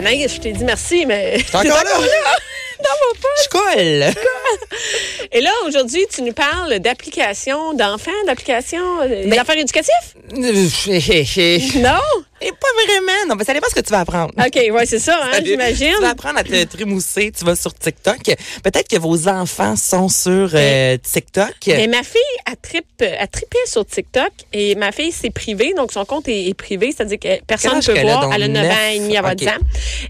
Anaïs, je t'ai dit merci, mais. T'es encore là? Dans mon poche. Je colle. Et là, aujourd'hui, tu nous parles d'applications d'enfants, d'applications, euh, Ben- d'affaires éducatives? Et Non? Non, mais ça dépend ce que tu vas apprendre. OK, ouais, c'est ça, hein, j'imagine. Tu vas apprendre à te trémousser. Tu vas sur TikTok. Peut-être que vos enfants sont sur euh, TikTok. Mais ma fille a, trip, a trippé sur TikTok et ma fille, c'est privé, donc son compte est, est privé, c'est-à-dire que personne ne peut a, voir. donc? Elle a 9 ans et demi, va. 10 ans.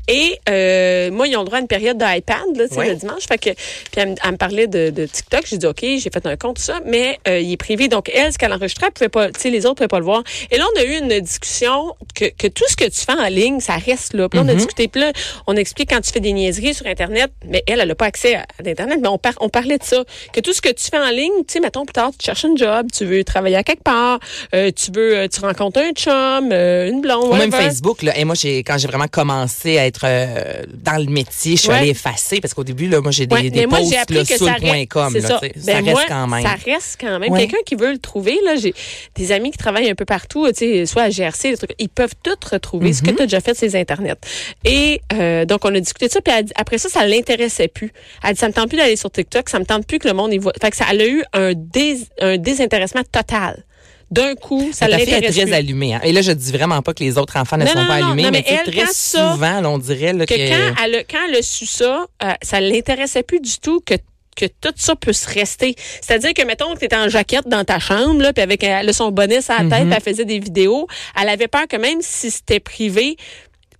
Et euh, moi, ils ont le droit à une période d'iPad, là, Ouais. le dimanche. Fait que, puis elle, me- elle me parlait de, de TikTok. J'ai dit, OK, j'ai fait un compte, tout ça, mais euh, il est privé. Donc, elle, ce qu'elle enregistrait, elle pouvait pas, tu sais, les autres pouvaient pas le voir. Et là, on a eu une discussion que, que tout ce que tu fais en ligne, ça reste là. Puis là, on a discuté, puis là, on explique quand tu fais des niaiseries sur Internet, mais elle, elle n'a pas accès à, à l'Internet, mais on, par- on parlait de ça. Que tout ce que tu fais en ligne, tu sais, mettons, plus tard, tu cherches un job, tu veux travailler à quelque part, euh, tu veux, euh, tu rencontres un chum, euh, une blonde, Ou même whatever. Facebook, là. Et moi, j'ai, quand j'ai vraiment commencé à être euh, dans le métier, je suis Ouais. allée effacer parce qu'au début, là, moi, j'ai des, Ouais, des mais moi, posts j'ai appris là, que sur ça le point reste, com. c'est là, ça. tu sais. Ben, ça reste moi, quand même. Ça reste quand même. Ouais. Quelqu'un qui veut le trouver, là, j'ai des amis qui travaillent un peu partout, tu sais, soit à GRC, des trucs, ils peuvent retrouver ce que Mhm. tu as déjà fait sur les Internet. Et euh, donc, on a discuté de ça, puis elle après ça, ça l'intéressait plus. Elle a dit, ça me tente plus d'aller sur TikTok, ça me tente plus que le monde y voit. Fait que ça, elle a eu un, dés, un désintéressement total. D'un coup, ça l'intéresse très plus. allumée. hein. Et là, je dis vraiment pas que les autres enfants ne Non, sont non, pas allumés, non, mais, elle, très ça- souvent, là, on dirait là, que que... quand elle, a, quand elle a su ça, euh, ça l'intéressait plus du tout que que tout ça puisse rester. C'est-à-dire que, mettons, que tu étais en jaquette dans ta chambre, là, puis avec elle a son bonnet sur la tête, Mhm. elle faisait des vidéos, elle avait peur que même si c'était privé,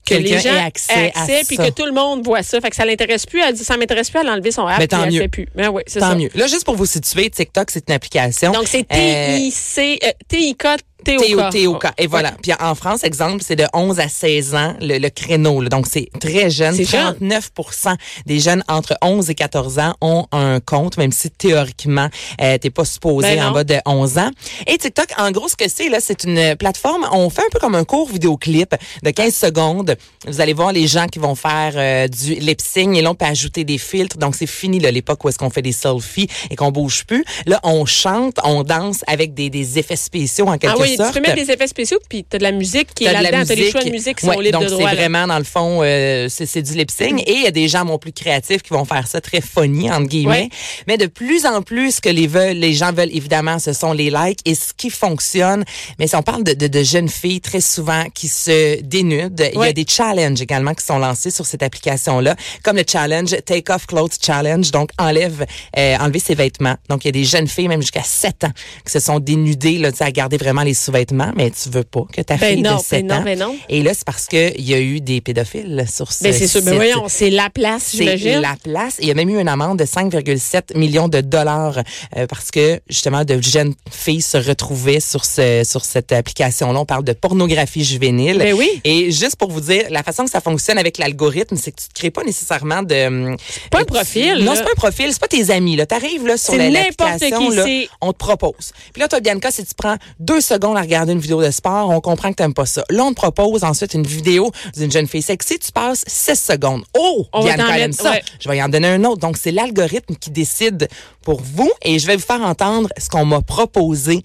que les gens ait accès à puis ça. que tout le monde voit ça. Fait que ça l'intéresse plus. Elle dit, ça m'intéresse plus, elle a enlevé son app, Mais tant elle mieux. fait plus. Mais oui, c'est Tant ça. mieux. Là, juste pour vous situer, TikTok, c'est une application. Donc, c'est Euh, T-I-C, euh, T-I-K, T-O-K. Et voilà. Puis en France, exemple, c'est de 11 à 16 ans le, le créneau. là. Donc, c'est très jeune. C'est jeune. 39% des jeunes entre 11 et 14 ans ont un compte, même si théoriquement, euh, t'es pas supposé Ben en bas de 11 ans. Et TikTok, en gros, ce que c'est, là, c'est une plateforme. On fait un peu comme un court vidéoclip de 15 secondes. Vous allez voir les gens qui vont faire euh, du lip sync et là, on peut ajouter des filtres. Donc, c'est fini, là, l'époque où est-ce qu'on fait des selfies et qu'on bouge plus. Là, on chante, on danse avec des, des effets spéciaux en quelque Ah oui, sorte. tu peux mettre des effets spéciaux, puis t'as de la musique qui est là-dedans. T'as des musique. choix de musique qui Ouais, sont libres donc de droit. c'est vraiment dans le fond euh, c'est du lip sync et il y a des gens bon, plus créatifs qui vont faire ça très funny entre guillemets mais de plus en plus ce que les veulent les gens veulent évidemment ce sont les likes et ce qui fonctionne mais si on parle de, de, de jeunes filles très souvent qui se dénudent il y a des challenges également qui sont lancés sur cette application là comme le challenge Take Off Clothes Challenge donc enlève euh, enlever ses vêtements donc il y a des jeunes filles même jusqu'à 7 ans qui se sont dénudées là tu à garder vraiment les sous-vêtements mais tu veux pas que ta Ben fille non, de 7 ben non, ans ben non. et là, c'est parce qu'il y a eu des pédophiles sur ce Ben c'est sûr. Ben voyons, c'est la place, C'est j'imagine. la place. Il y a même eu une amende de 5,7 millions de dollars euh, parce que justement de jeunes filles se retrouvaient sur ce sur cette application-là. On parle de pornographie juvénile. Ben oui. Et juste pour vous dire, la façon que ça fonctionne avec l'algorithme, c'est que tu ne crées pas nécessairement de. pas un euh, tu- profil, Non, c'est pas un profil. C'est pas tes amis. Là, t'arrives là sur C'est l'application là, c'est- on te propose. Puis là, toi, Bianca, si tu prends deux secondes à regarder une vidéo de sport, on comprend que t'aimes pas ça. Là, on te propose ensuite une vidéo d'une jeune fille sexy. Tu passes 6 secondes. Oh, On va aime ça. ouais. Je vais y en donner un autre. Donc, c'est l'algorithme qui décide pour vous et je vais vous faire entendre ce qu'on m'a proposé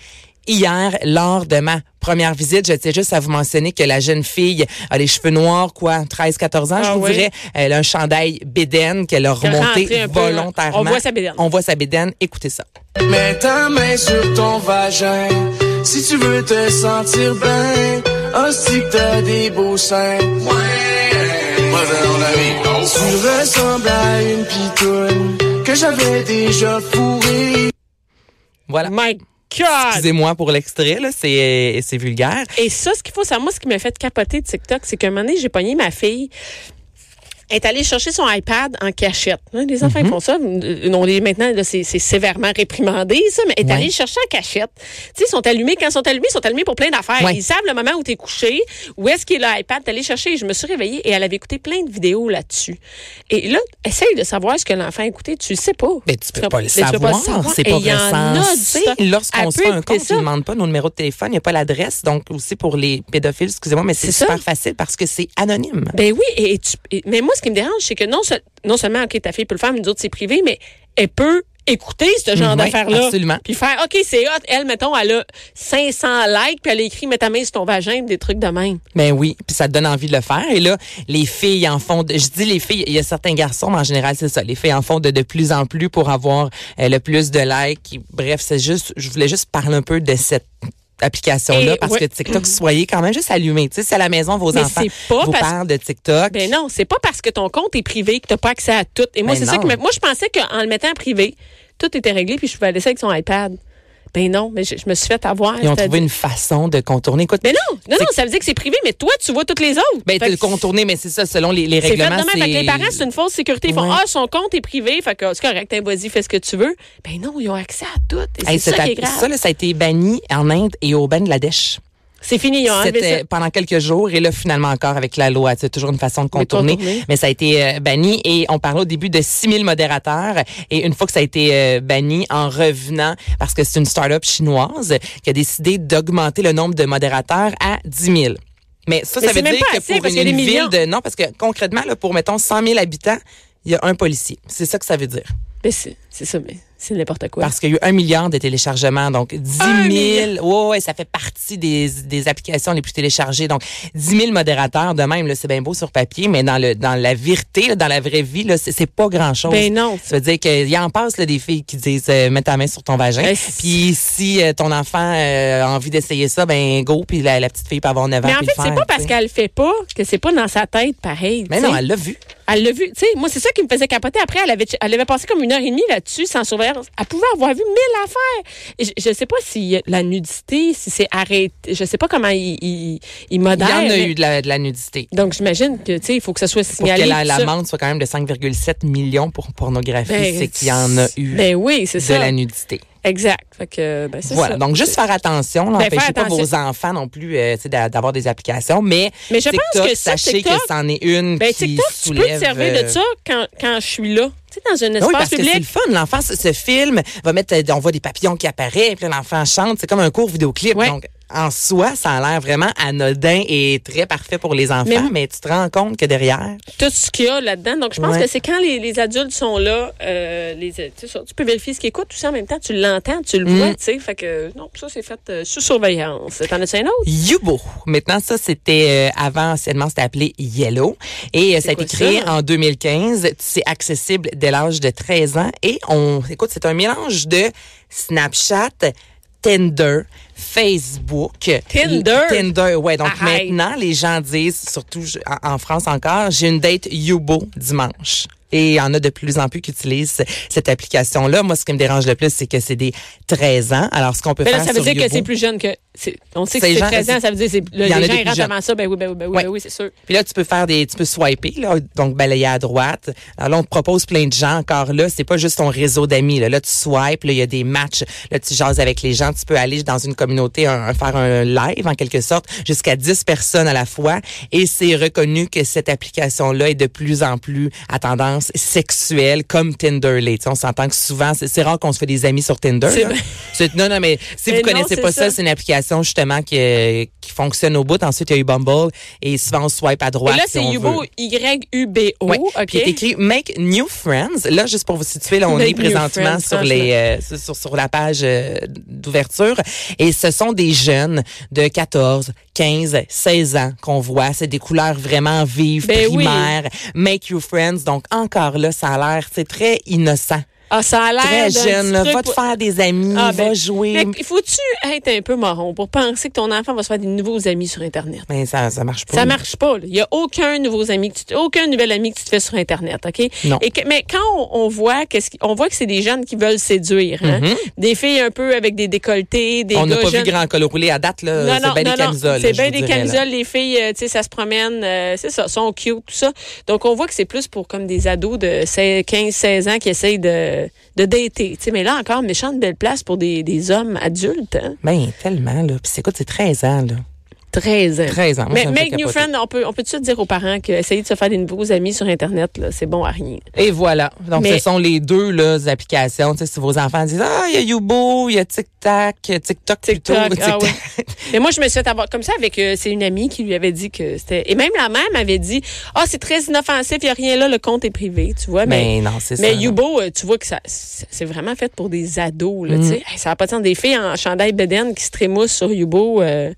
hier lors de ma première visite. Je tiens juste à vous mentionner que la jeune fille a les cheveux noirs, quoi, 13-14 ans, Ah je vous oui. dirais. Elle a un chandail bédaine qu'elle a remonté peu, volontairement. On voit sa bédaine. On voit sa bédaine. Écoutez ça. Mets ta main sur ton vagin si tu veux te sentir bien. Hostie que t'as des beaux seins. Ouais. Moi, Tu ressembles à une pitoune que j'avais déjà fourrée. Voilà. My God! Excusez-moi pour l'extrait, là, c'est c'est vulgaire. Et ça, ce qu'il faut savoir, moi, ce qui m'a fait capoter de TikTok, c'est qu'un moment donné, j'ai pogné ma fille. Est allée chercher son iPad en cachette. Hein, les enfants ils font ça. Euh, On les, maintenant, c'est c'est sévèrement réprimandé, ça, mais est Ouais. allée le chercher en cachette. Tu sais, ils sont allumés. Quand ils sont allumés, ils sont allumés pour plein d'affaires. Ouais. Ils savent le moment où tu es couché, où est-ce qu'il est l'iPad. T'es allée chercher. Et je me suis réveillée et elle avait écouté plein de vidéos là-dessus. Et là, essaye de savoir ce que l'enfant a écouté. Tu le sais pas. Ben, tu peux Tu pas le mais tu peux savoir, c'est Et pas il y en a du recensé. Lorsqu'on se fait un compte, on ne demande pas nos numéros de téléphone, il n'y a pas l'adresse. Donc, aussi pour les pédophiles, excusez-moi, mais c'est C'est ça. super facile parce que c'est anonyme. Ben oui, et, et tu- et- mais moi, ce qui me dérange, c'est que non, non seulement, OK, ta fille peut le faire, mais nous autres, c'est privé, mais elle peut écouter ce genre Mm, oui, d'affaires-là. absolument. Puis faire, OK, c'est hot. Elle, mettons, elle a 500 likes, puis elle a écrit, mets ta main sur ton vagin, des trucs de même. Ben oui, puis ça te donne envie de le faire. Et là, les filles en font, de- je dis les filles, il y a certains garçons, mais en général, c'est ça. Les filles en font de, de plus en plus pour avoir euh, le plus de likes. Bref, c'est juste, je voulais juste parler un peu de cette application-là parce que TikTok, soyez quand même juste allumés. Tu sais, si à la maison, vos Mais enfants pas vous parce- parlent de TikTok. Ben non, c'est pas parce que ton compte est privé que t'as pas accès à tout. Et moi, Ben c'est ça que moi je pensais qu'en le mettant en privé, tout était réglé puis je pouvais laisser avec son iPad. Ben non, mais je, je me suis fait avoir. Ils ont trouvé une façon de contourner. Écoute, Ben non, non, c'est- non, ça veut dire que c'est privé, mais toi, tu vois toutes les autres. ben, de que contourner, mais c'est ça, selon les, les C'est règlements. même. Fait les parents, c'est une fausse sécurité. Ils font, ah, son compte est privé. Fait que c'est correct, hein, vas-y, fais ce que tu veux. Ben non, ils ont accès à tout. Et Hey, c'est ça cette qui est grave. ça, là, ça a été banni en Inde et au Bangladesh. C'est fini, ils ont enlevé C'était pendant quelques jours et là finalement encore avec la loi, c'est toujours une façon de contourner, mais ça a été euh, banni et on parlait au début de 6000 modérateurs et une fois que ça a été euh, banni en revenant parce que c'est une start-up chinoise qui a décidé d'augmenter le nombre de modérateurs à 10 000. Mais ça, Mais ça veut dire que assez, pour une, ville de non parce que concrètement là pour mettons 100 000 habitants, il y a un policier. C'est ça que ça veut dire. Mais c'est ça, mais c'est n'importe quoi. Parce qu'il y a eu un milliard de téléchargements, donc 10 Un 000. Ouais, ouais, ça fait partie des, des applications les plus téléchargées. Donc 10 000 modérateurs, de même, c'est bien beau sur papier, mais dans le dans la vérité, là, dans la vraie vie, c'est, pas grand chose. Ben non. Ça veut dire qu'il y en passe là, des filles qui disent euh, mets ta main sur ton vagin. Ben, Puis si euh, ton enfant euh, a envie d'essayer ça, ben go. Puis la, la petite fille peut avoir 9 ans. Mais en fait, c'est pas parce qu'elle le fait pas que c'est pas dans sa tête pareil. Mais non, elle l'a vu. Elle l'a vu. Tu sais, moi, c'est ça qui me faisait capoter. Après, elle avait, elle avait passé comme une heure et demie là-dessus sans surveillance. Elle pouvait avoir vu mille affaires. Et je, je sais pas si la nudité, si c'est arrêté. Je sais pas comment il, il, il Il y en a mais- eu de la, de la nudité. Donc, j'imagine que, tu sais, il faut que ça soit Pour signalé. que la- tout ça. l'amende soit quand même de 5,7 millions pour pornographie, Ben, c'est qu'il y en a eu Ben oui, c'est de ça. la nudité. Exact. Fait que, ben, Voilà. ça. Donc, juste faire attention. Ben, N'empêchez faire pas vos enfants non plus euh, d'avoir des applications. Mais, Mais je pense TikTok, que ça, sachez TikTok, que c'en est une Ben, qui TikTok, tu peux soulève... te servir de euh, ça quand, quand je suis là. Tu sais, dans un Oui, espace parce que c'est le public. fun. L'enfant se, filme, va mettre, euh, on voit des papillons qui apparaissent, puis l'enfant chante. C'est comme un court vidéoclip. Ouais. Donc, en soi, ça a l'air vraiment anodin et très parfait pour les enfants. Mais- Mais, tu te rends compte que derrière, tout ce qu'il y a là-dedans. Donc, je pense Ouais. que c'est quand les, les adultes sont là, euh, les, tu, sais, ça, tu peux vérifier ce qu'ils écoutent, tout ça en même temps, tu l'entends, tu le Mm. vois, tu sais. Fait que, non, ça, c'est fait euh, sous surveillance. T'en as-tu un autre? Yubo. Maintenant, ça, c'était euh, avant, anciennement, c'était appelé Yellow. Et euh, ça a été créé ça? en 2015. C'est accessible dès l'âge de 13 ans. Et on, écoute, c'est un mélange de Snapchat, Tinder, Facebook. Tinder? Tinder, ouais. Donc Arrête. maintenant, les gens disent, surtout en, France encore, j'ai une date Yubo dimanche. Et il y en a de plus en plus qui utilisent cette application-là. Moi, ce qui me dérange le plus, c'est que c'est des 13 ans. Alors, ce qu'on peut Mais faire là, ça veut sur dire que c'est plus jeune que. On sait que C'est c'est gens- 13 ans, ça veut dire que les gens rentrent avant ça. Ben oui, ben oui, ben oui, ben oui c'est sûr. Puis là, tu peux faire des, tu peux swiper, là, donc balayer à droite. Alors là, on te propose plein de gens. Encore là, c'est pas juste ton réseau d'amis. Là, là tu swipes, là, il y a des matchs. Là, tu jases avec les gens. Tu peux aller dans une communauté, un- un- faire un live, en quelque sorte, jusqu'à 10 personnes à la fois. Et c'est reconnu que cette application-là est de plus en plus à tendance sexuelle, comme Tinder l'est. On s'entend que souvent, c'est rare qu'on se fait des amis sur Tinder. Non, non, mais si Mais vous non, connaissez pas ça, ça. c'est une application justement qui, qui fonctionne au bout. Ensuite, il y a eu Bumble et souvent on swipe à droite. Et là, si c'est on Yubo, veut. Y-U-B-O. Ouais. OK. Puis il est écrit Make New Friends. Là, juste pour vous situer, là, on Make est présentement friends, sur les euh, sur- sur, la page euh, d'ouverture. Et ce sont des jeunes de 14, 15, 16 ans qu'on voit. C'est des couleurs vraiment vives, Ben oui. primaires. Make You Friends. Donc, encore là, ça a l'air, c'est très innocent. Ah, ça a l'air Très jeune, là. Va te faire des amis, Ah, va ben, jouer. Mais il faut-tu être un peu marron pour penser que ton enfant va se faire des nouveaux amis sur Internet? Mais ça, ça marche pas. Ça marche pas. Il y a aucun nouveau ami que tu aucun nouvel ami que tu te fais sur internet, OK? Non. Et que- mais quand on, on voit qu'est-ce voit que c'est des jeunes qui veulent séduire, hein? Des filles un peu avec des décolletés, des Mm-hmm. On n'a pas jeunes- vu grand col roulé à date, là. non, C'est non, bien non, des non. camisoles. C'est bien des dirais, là. camisoles, les filles, euh, tu sais, ça se promène, euh, c'est ça, sont cute, tout ça. Donc, on voit que c'est plus pour comme des ados de 15-16 ans qui essayent de, de dater. Tu sais, mais là, encore, méchante belle place pour des, des hommes adultes, hein? Ben, tellement, là. Puis écoute, c'est 13 ans, là. 13 ans. 13 ans. Moi, mais make new friend, on peut, on peut-tu dire aux parents qu'essayer de se faire des nouveaux amis sur Internet, c'est bon à rien. Et voilà. Donc, Mais- ce sont les deux là, applications. Tu sais, si vos enfants disent Ah, il y a Youbo, il y a TikTok, TikTok, plutôt. TikTok, ah TikTok. ouais. Mais moi, je me suis fait avoir comme ça avec, euh, c'est une amie qui lui avait dit que c'était, et même la mère m'avait dit, ah, c'est très inoffensif, il n'y a rien là, le compte est privé, tu vois. Mais, Mais non, c'est ça. mais. Youbo, euh, tu vois que ça, c'est vraiment fait pour des ados, Mm. là, tu sais. Ça n'a pas de sens. Des filles en chandail Beden qui se trémoussent sur Youbo, euh,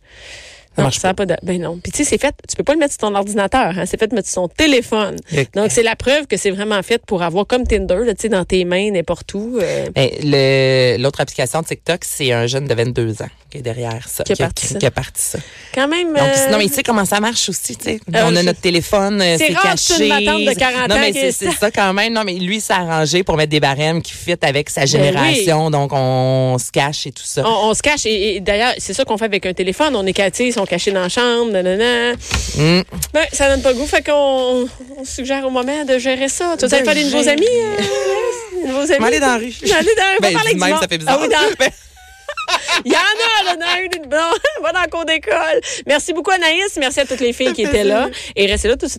Ça non, marche ça pas de, ben non. Puis tu sais, c'est fait, tu peux pas le mettre sur ton ordinateur, hein, c'est fait de mettre sur ton téléphone. Donc, c'est la preuve que c'est vraiment fait pour avoir comme Tinder, tu sais, dans tes mains, n'importe où. euh, Ben, le- L'autre application TikTok, c'est un jeune de 22 ans qui est derrière ça. Qui a parti ça. qui a parti ça. quand même. Donc, euh, non, mais tu sais comment ça marche aussi, tu sais. Euh, On a je- notre téléphone, C'est caché. une de 40 non, ans mais c'est est- c'est ça quand même. Non, mais lui, s'est arrangé pour mettre des barèmes qui fit avec sa Ben génération. Donc, on se cache et tout ça. On, on se cache et, et d'ailleurs, c'est ça qu'on fait avec un téléphone. On est catés, ils sont cachés dans la chambre, nanana. Mm. Ben, ça donne pas goût, fait qu'on on suggère au moment de gérer ça. Tu vas aller De nouveaux amis, euh? Des nouveaux amis? aller dans la rue. Aller dans la rue, Ben, parler même, ça fait bizarre. Ah oui, dans- Il y en a, là, dans une, bon, va dans le cours d'école. Merci beaucoup, Anaïs. Merci à toutes les filles qui étaient là. Et restez là tout de suite.